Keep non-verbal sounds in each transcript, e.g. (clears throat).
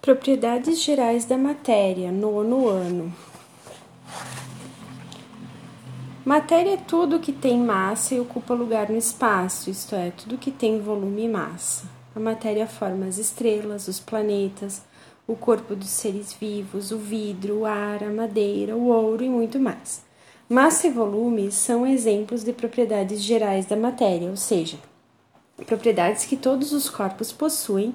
Propriedades gerais da matéria, nono ano. Matéria é tudo que tem massa e ocupa lugar no espaço, isto é, tudo que tem volume e massa. A matéria forma as estrelas, os planetas, o corpo dos seres vivos, o vidro, o ar, a madeira, o ouro e muito mais. Massa e volume são exemplos de propriedades gerais da matéria, ou seja, propriedades que todos os corpos possuem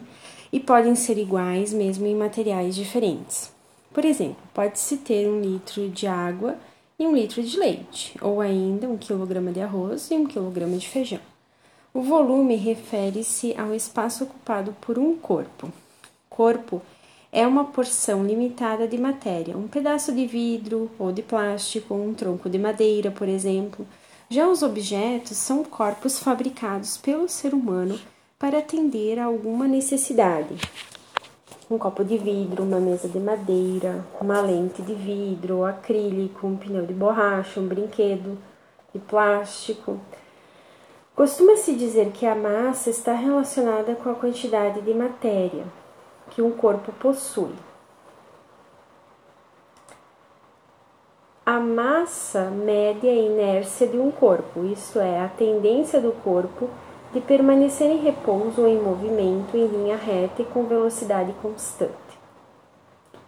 e podem ser iguais mesmo em materiais diferentes. Por exemplo, pode-se ter um litro de água e um litro de leite, ou ainda um quilograma de arroz e um quilograma de feijão. O volume refere-se ao espaço ocupado por um corpo. Corpo é uma porção limitada de matéria, um pedaço de vidro ou de plástico, um tronco de madeira, por exemplo. Já os objetos são corpos fabricados pelo ser humano para atender a alguma necessidade. Um copo de vidro, uma mesa de madeira, uma lente de vidro, acrílico, um pneu de borracha, um brinquedo de plástico. Costuma-se dizer que a massa está relacionada com a quantidade de matéria que um corpo possui. A massa mede a inércia de um corpo, isto é, a tendência do corpo de permanecer em repouso ou em movimento em linha reta e com velocidade constante.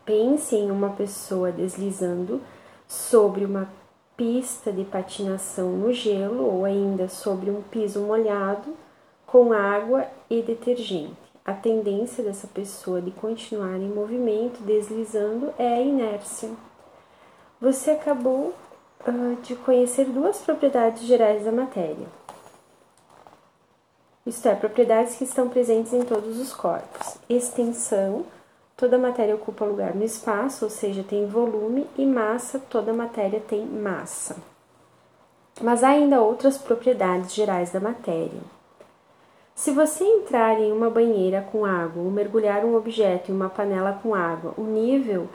Pense em uma pessoa deslizando sobre uma pista de patinação no gelo ou ainda sobre um piso molhado com água e detergente. A tendência dessa pessoa de continuar em movimento deslizando é a inércia. Você acabou uh, de conhecer duas propriedades gerais da matéria isto é, propriedades que estão presentes em todos os corpos. Extensão, toda matéria ocupa lugar no espaço, ou seja, tem volume, e massa, toda matéria tem massa. Mas há ainda outras propriedades gerais da matéria. Se você entrar em uma banheira com água ou mergulhar um objeto em uma panela com água, o nível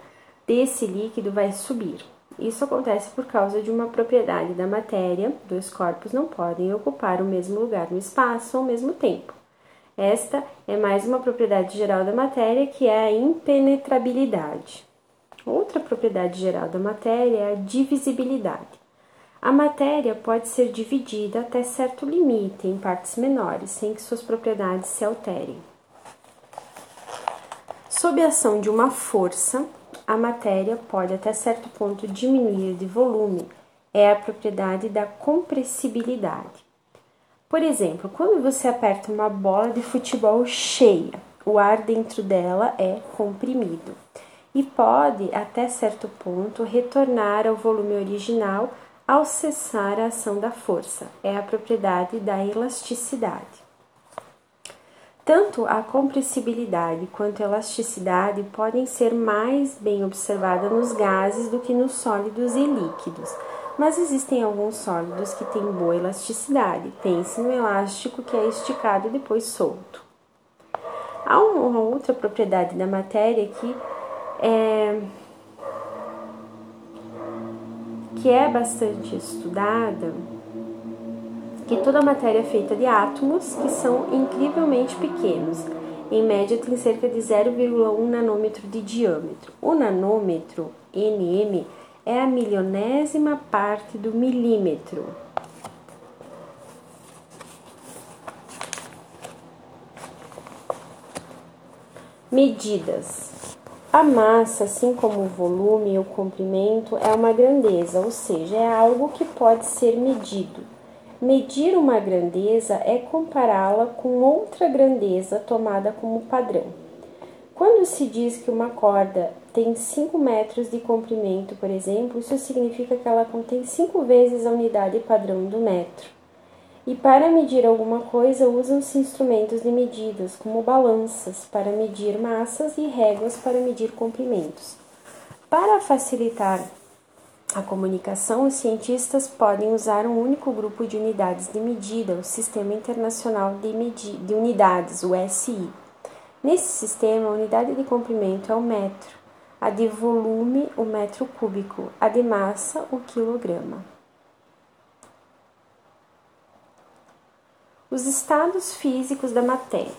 desse líquido vai subir. Isso acontece por causa de uma propriedade da matéria, dois corpos não podem ocupar o mesmo lugar no espaço ao mesmo tempo. Esta é mais uma propriedade geral da matéria que é a impenetrabilidade. Outra propriedade geral da matéria é a divisibilidade. A matéria pode ser dividida até certo limite em partes menores, sem que suas propriedades se alterem. Sob a ação de uma força, a matéria pode até certo ponto diminuir de volume, é a propriedade da compressibilidade. Por exemplo, quando você aperta uma bola de futebol cheia, o ar dentro dela é comprimido e pode, até certo ponto, retornar ao volume original ao cessar a ação da força. É a propriedade da elasticidade. Tanto a compressibilidade quanto a elasticidade podem ser mais bem observadas nos gases do que nos sólidos e líquidos, mas existem alguns sólidos que têm boa elasticidade. Pense no elástico que é esticado e depois solto. Há uma outra propriedade da matéria que é, que é bastante estudada que toda matéria é feita de átomos que são incrivelmente pequenos. Em média, tem cerca de 0,1 nanômetro de diâmetro. O nanômetro, nm, é a milionésima parte do milímetro. Medidas. A massa, assim como o volume e o comprimento, é uma grandeza, ou seja, é algo que pode ser medido. Medir uma grandeza é compará-la com outra grandeza tomada como padrão. Quando se diz que uma corda tem 5 metros de comprimento, por exemplo, isso significa que ela contém 5 vezes a unidade padrão do metro. E para medir alguma coisa, usam-se instrumentos de medidas, como balanças para medir massas e réguas para medir comprimentos. Para facilitar a comunicação, os cientistas podem usar um único grupo de unidades de medida, o Sistema Internacional de, de Unidades, o SI. Nesse sistema, a unidade de comprimento é o metro, a de volume, o metro cúbico, a de massa, o quilograma. Os estados físicos da matéria.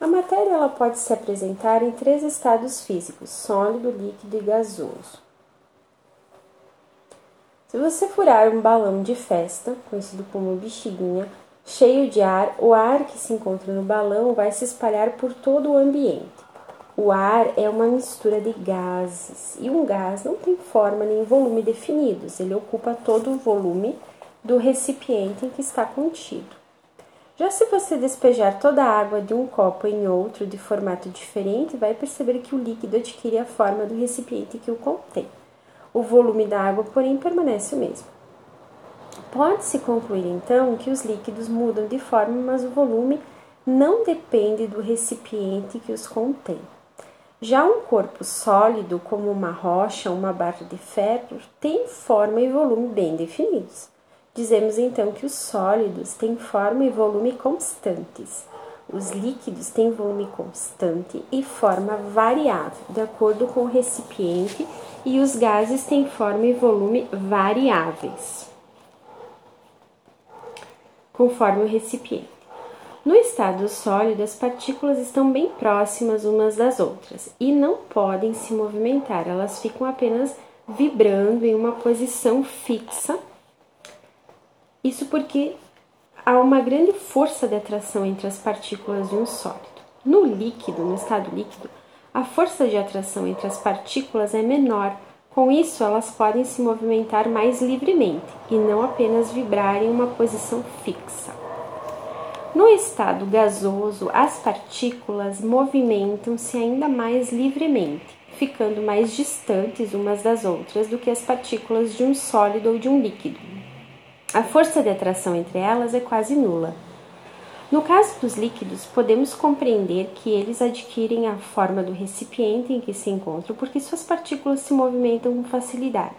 A matéria ela pode se apresentar em três estados físicos: sólido, líquido e gasoso. Se você furar um balão de festa, conhecido como bexiguinha, cheio de ar, o ar que se encontra no balão vai se espalhar por todo o ambiente. O ar é uma mistura de gases e um gás não tem forma nem volume definidos, ele ocupa todo o volume do recipiente em que está contido. Já se você despejar toda a água de um copo em outro de formato diferente, vai perceber que o líquido adquire a forma do recipiente que o contém. O volume da água, porém, permanece o mesmo. Pode-se concluir então que os líquidos mudam de forma, mas o volume não depende do recipiente que os contém. Já um corpo sólido, como uma rocha ou uma barra de ferro, tem forma e volume bem definidos. Dizemos então que os sólidos têm forma e volume constantes. Os líquidos têm volume constante e forma variável, de acordo com o recipiente, e os gases têm forma e volume variáveis, conforme o recipiente. No estado sólido, as partículas estão bem próximas umas das outras e não podem se movimentar, elas ficam apenas vibrando em uma posição fixa isso porque há uma grande força de atração entre as partículas de um sólido. No líquido, no estado líquido, a força de atração entre as partículas é menor, com isso elas podem se movimentar mais livremente e não apenas vibrar em uma posição fixa. No estado gasoso, as partículas movimentam-se ainda mais livremente, ficando mais distantes umas das outras do que as partículas de um sólido ou de um líquido. A força de atração entre elas é quase nula. No caso dos líquidos, podemos compreender que eles adquirem a forma do recipiente em que se encontram porque suas partículas se movimentam com facilidade.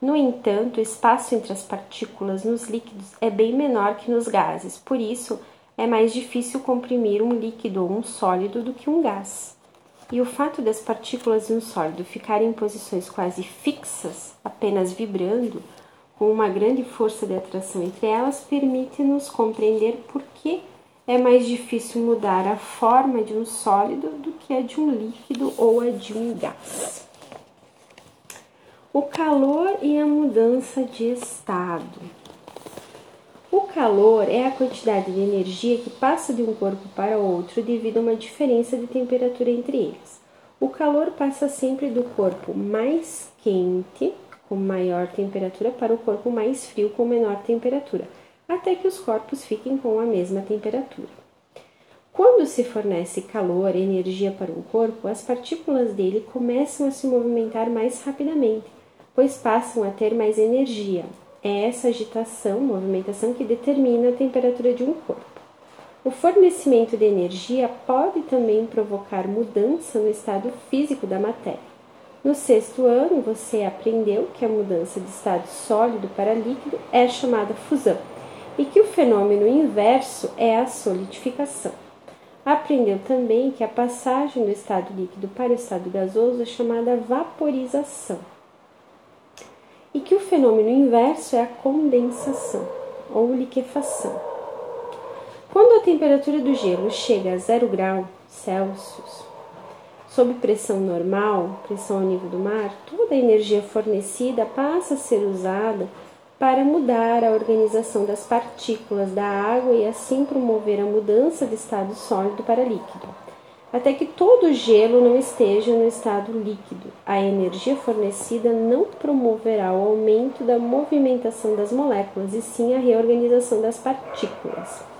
No entanto, o espaço entre as partículas nos líquidos é bem menor que nos gases, por isso é mais difícil comprimir um líquido ou um sólido do que um gás. E o fato das partículas de um sólido ficarem em posições quase fixas, apenas vibrando, com uma grande força de atração entre elas, permite-nos compreender por que é mais difícil mudar a forma de um sólido do que a de um líquido ou a de um gás. O calor e a mudança de estado. O calor é a quantidade de energia que passa de um corpo para outro devido a uma diferença de temperatura entre eles. O calor passa sempre do corpo mais quente com maior temperatura para o corpo mais frio com menor temperatura, até que os corpos fiquem com a mesma temperatura. Quando se fornece calor, energia para um corpo, as partículas dele começam a se movimentar mais rapidamente, pois passam a ter mais energia. É essa agitação, movimentação, que determina a temperatura de um corpo. O fornecimento de energia pode também provocar mudança no estado físico da matéria. No sexto ano, você aprendeu que a mudança de estado sólido para líquido é chamada fusão e que o fenômeno inverso é a solidificação. Aprendeu também que a passagem do estado líquido para o estado gasoso é chamada vaporização e que o fenômeno inverso é a condensação ou liquefação. Quando a temperatura do gelo chega a zero grau Celsius, Sob pressão normal, pressão ao nível do mar, toda a energia fornecida passa a ser usada para mudar a organização das partículas da água e assim promover a mudança de estado sólido para líquido. Até que todo o gelo não esteja no estado líquido, a energia fornecida não promoverá o aumento da movimentação das moléculas e sim a reorganização das partículas.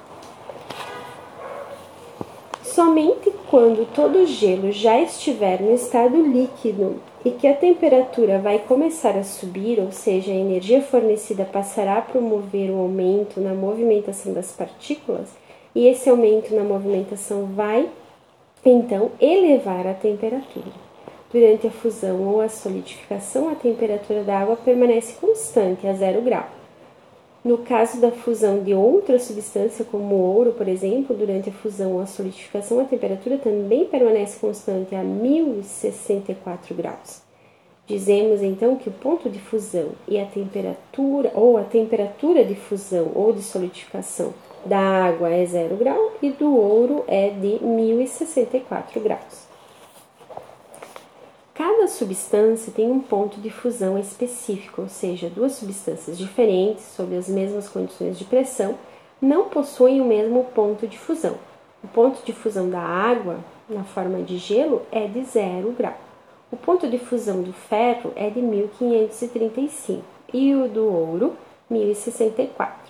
Somente quando todo o gelo já estiver no estado líquido e que a temperatura vai começar a subir, ou seja, a energia fornecida passará a promover o um aumento na movimentação das partículas, e esse aumento na movimentação vai então elevar a temperatura. Durante a fusão ou a solidificação, a temperatura da água permanece constante a zero grau. No caso da fusão de outra substância, como o ouro, por exemplo, durante a fusão ou a solidificação, a temperatura também permanece constante a 1064 graus. Dizemos então que o ponto de fusão e a temperatura, ou a temperatura de fusão ou de solidificação da água é 0 grau e do ouro é de 1064 graus. Cada substância tem um ponto de fusão específico, ou seja, duas substâncias diferentes sob as mesmas condições de pressão não possuem o mesmo ponto de fusão. O ponto de fusão da água, na forma de gelo, é de 0 grau. O ponto de fusão do ferro é de 1535 e o do ouro, 1064.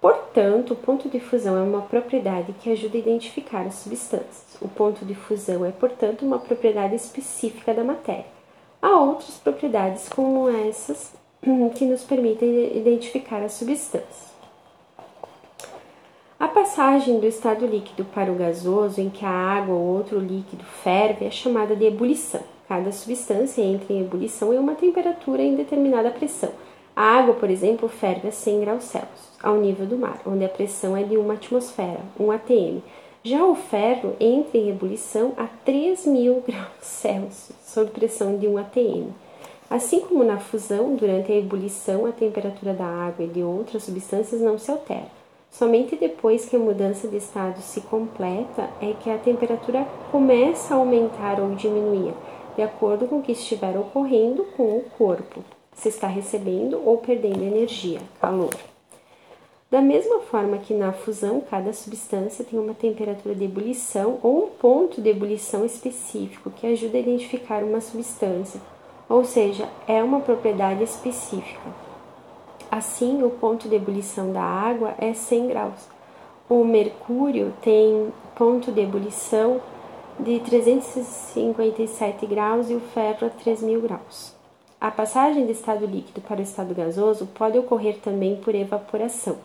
Portanto, o ponto de fusão é uma propriedade que ajuda a identificar as substâncias. O ponto de fusão é, portanto, uma propriedade específica da matéria. Há outras propriedades, como essas, (clears throat) que nos permitem identificar as substâncias. A passagem do estado líquido para o gasoso, em que a água ou outro líquido ferve, é chamada de ebulição. Cada substância entra em ebulição em uma temperatura em determinada pressão. A água, por exemplo, ferve a 100 graus Celsius, ao nível do mar, onde a pressão é de uma atmosfera, 1 atm. Já o ferro entra em ebulição a 3.000 (laughs) graus Celsius, sob pressão de 1 atm. Assim como na fusão, durante a ebulição, a temperatura da água e de outras substâncias não se altera. Somente depois que a mudança de estado se completa é que a temperatura começa a aumentar ou diminuir, de acordo com o que estiver ocorrendo com o corpo, se está recebendo ou perdendo energia, calor. Da mesma forma que na fusão, cada substância tem uma temperatura de ebulição ou um ponto de ebulição específico que ajuda a identificar uma substância, ou seja, é uma propriedade específica. Assim, o ponto de ebulição da água é 100 graus. O mercúrio tem ponto de ebulição de 357 graus e o ferro a 3000 graus. A passagem do estado líquido para o estado gasoso pode ocorrer também por evaporação.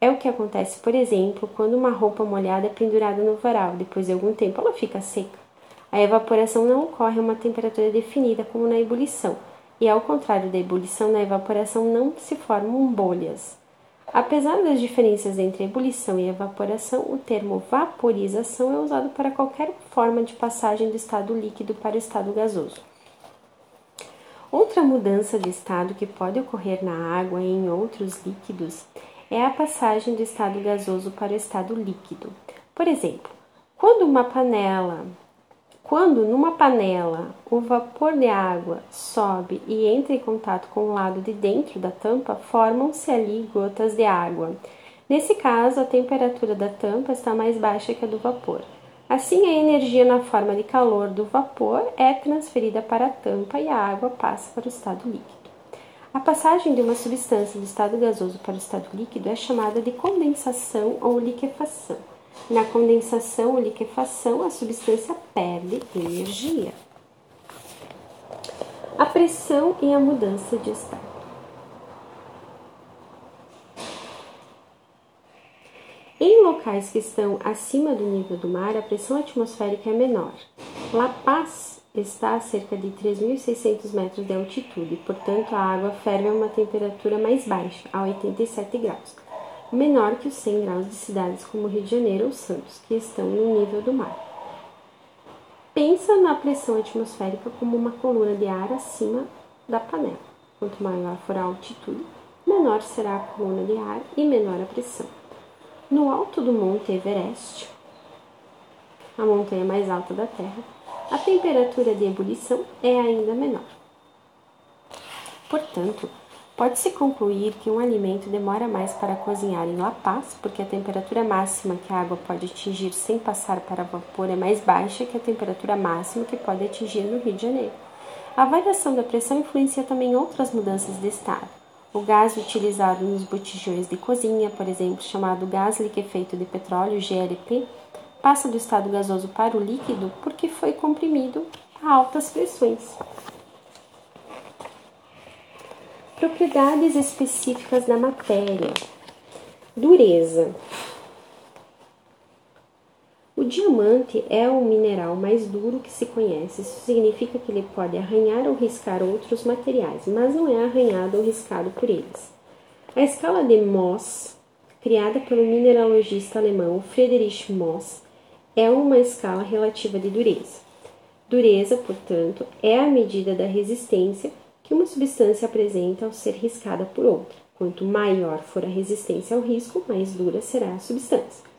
É o que acontece, por exemplo, quando uma roupa molhada é pendurada no varal, depois de algum tempo ela fica seca. A evaporação não ocorre a uma temperatura definida como na ebulição e ao contrário da ebulição, na evaporação não se formam bolhas. Apesar das diferenças entre ebulição e evaporação, o termo vaporização é usado para qualquer forma de passagem do estado líquido para o estado gasoso. Outra mudança de estado que pode ocorrer na água e em outros líquidos é a passagem do estado gasoso para o estado líquido. Por exemplo, quando uma panela quando numa panela o vapor de água sobe e entra em contato com o lado de dentro da tampa, formam-se ali gotas de água. Nesse caso, a temperatura da tampa está mais baixa que a do vapor. Assim, a energia na forma de calor do vapor é transferida para a tampa e a água passa para o estado líquido. A passagem de uma substância do estado gasoso para o estado líquido é chamada de condensação ou liquefação. Na condensação ou liquefação, a substância perde energia. A pressão e a mudança de estado. Em locais que estão acima do nível do mar, a pressão atmosférica é menor. La Paz está a cerca de 3.600 metros de altitude, portanto, a água ferve a uma temperatura mais baixa, a 87 graus menor que os 100 graus de cidades como Rio de Janeiro ou Santos, que estão no nível do mar. Pensa na pressão atmosférica como uma coluna de ar acima da panela. Quanto maior for a altitude, menor será a coluna de ar e menor a pressão. No alto do Monte Everest, a montanha mais alta da Terra, a temperatura de ebulição é ainda menor. Portanto, Pode-se concluir que um alimento demora mais para cozinhar em La Paz, porque a temperatura máxima que a água pode atingir sem passar para vapor é mais baixa que a temperatura máxima que pode atingir no Rio de Janeiro. A variação da pressão influencia também outras mudanças de estado. O gás utilizado nos botijões de cozinha, por exemplo, chamado gás liquefeito de petróleo, GLP, passa do estado gasoso para o líquido porque foi comprimido a altas pressões. Propriedades específicas da matéria. Dureza. O diamante é o mineral mais duro que se conhece. Isso significa que ele pode arranhar ou riscar outros materiais, mas não é arranhado ou riscado por eles. A escala de Mohs, criada pelo mineralogista alemão Friedrich Mohs, é uma escala relativa de dureza. Dureza, portanto, é a medida da resistência que uma substância apresenta ao ser riscada por outra. Quanto maior for a resistência ao risco, mais dura será a substância.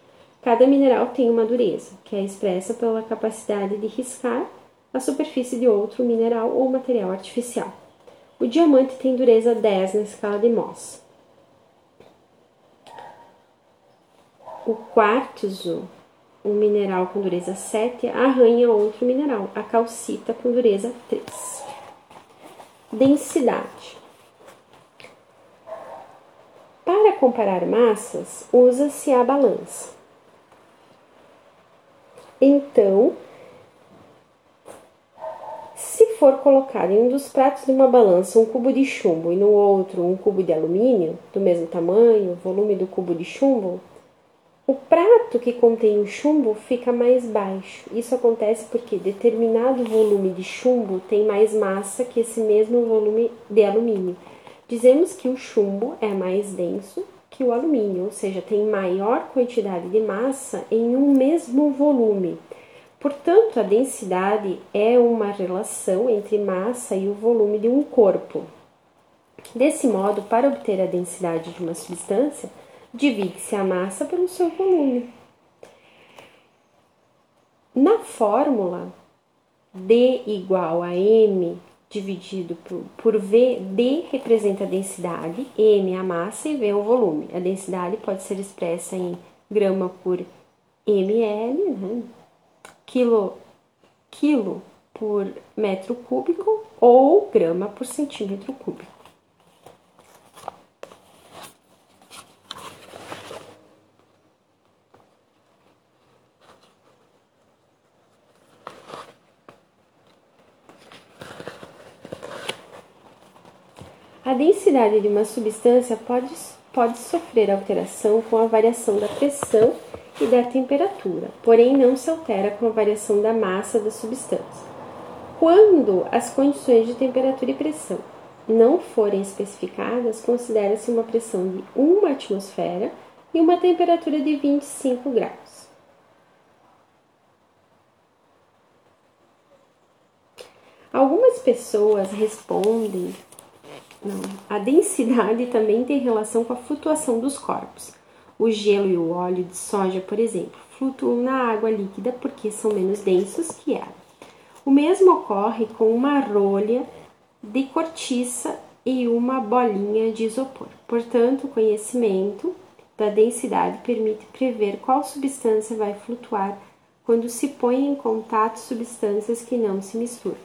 Cada mineral tem uma dureza, que é expressa pela capacidade de riscar a superfície de outro mineral ou material artificial. O diamante tem dureza 10 na escala de Mohs. O quartzo, um mineral com dureza 7, arranha outro mineral, a calcita com dureza 3. Densidade. Para comparar massas, usa-se a balança. Então, se for colocado em um dos pratos de uma balança um cubo de chumbo e no outro um cubo de alumínio, do mesmo tamanho, volume do cubo de chumbo, o prato que contém o chumbo fica mais baixo. Isso acontece porque determinado volume de chumbo tem mais massa que esse mesmo volume de alumínio. Dizemos que o chumbo é mais denso que o alumínio, ou seja, tem maior quantidade de massa em um mesmo volume. Portanto, a densidade é uma relação entre massa e o volume de um corpo. Desse modo, para obter a densidade de uma substância, divide-se a massa pelo seu volume. Na fórmula, D igual a M dividido por, por V, D representa a densidade, M a massa e V o volume. A densidade pode ser expressa em grama por ml, né? quilo, quilo por metro cúbico ou grama por centímetro cúbico. A densidade de uma substância pode, pode sofrer alteração com a variação da pressão e da temperatura, porém não se altera com a variação da massa da substância. Quando as condições de temperatura e pressão não forem especificadas, considera-se uma pressão de 1 atmosfera e uma temperatura de 25 graus. Algumas pessoas respondem não. A densidade também tem relação com a flutuação dos corpos. O gelo e o óleo de soja, por exemplo, flutuam na água líquida porque são menos densos que ela. O mesmo ocorre com uma rolha de cortiça e uma bolinha de isopor. Portanto, o conhecimento da densidade permite prever qual substância vai flutuar quando se põe em contato substâncias que não se misturam.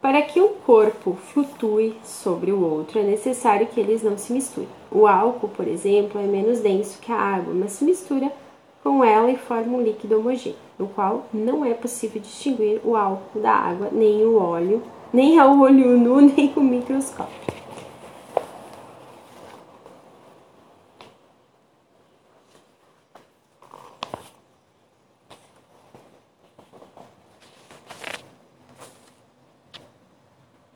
Para que um corpo flutue sobre o outro, é necessário que eles não se misturem. O álcool, por exemplo, é menos denso que a água, mas se mistura com ela e forma um líquido homogêneo, no qual não é possível distinguir o álcool da água, nem o óleo, nem ao olho nu, (laughs) nem com microscópio.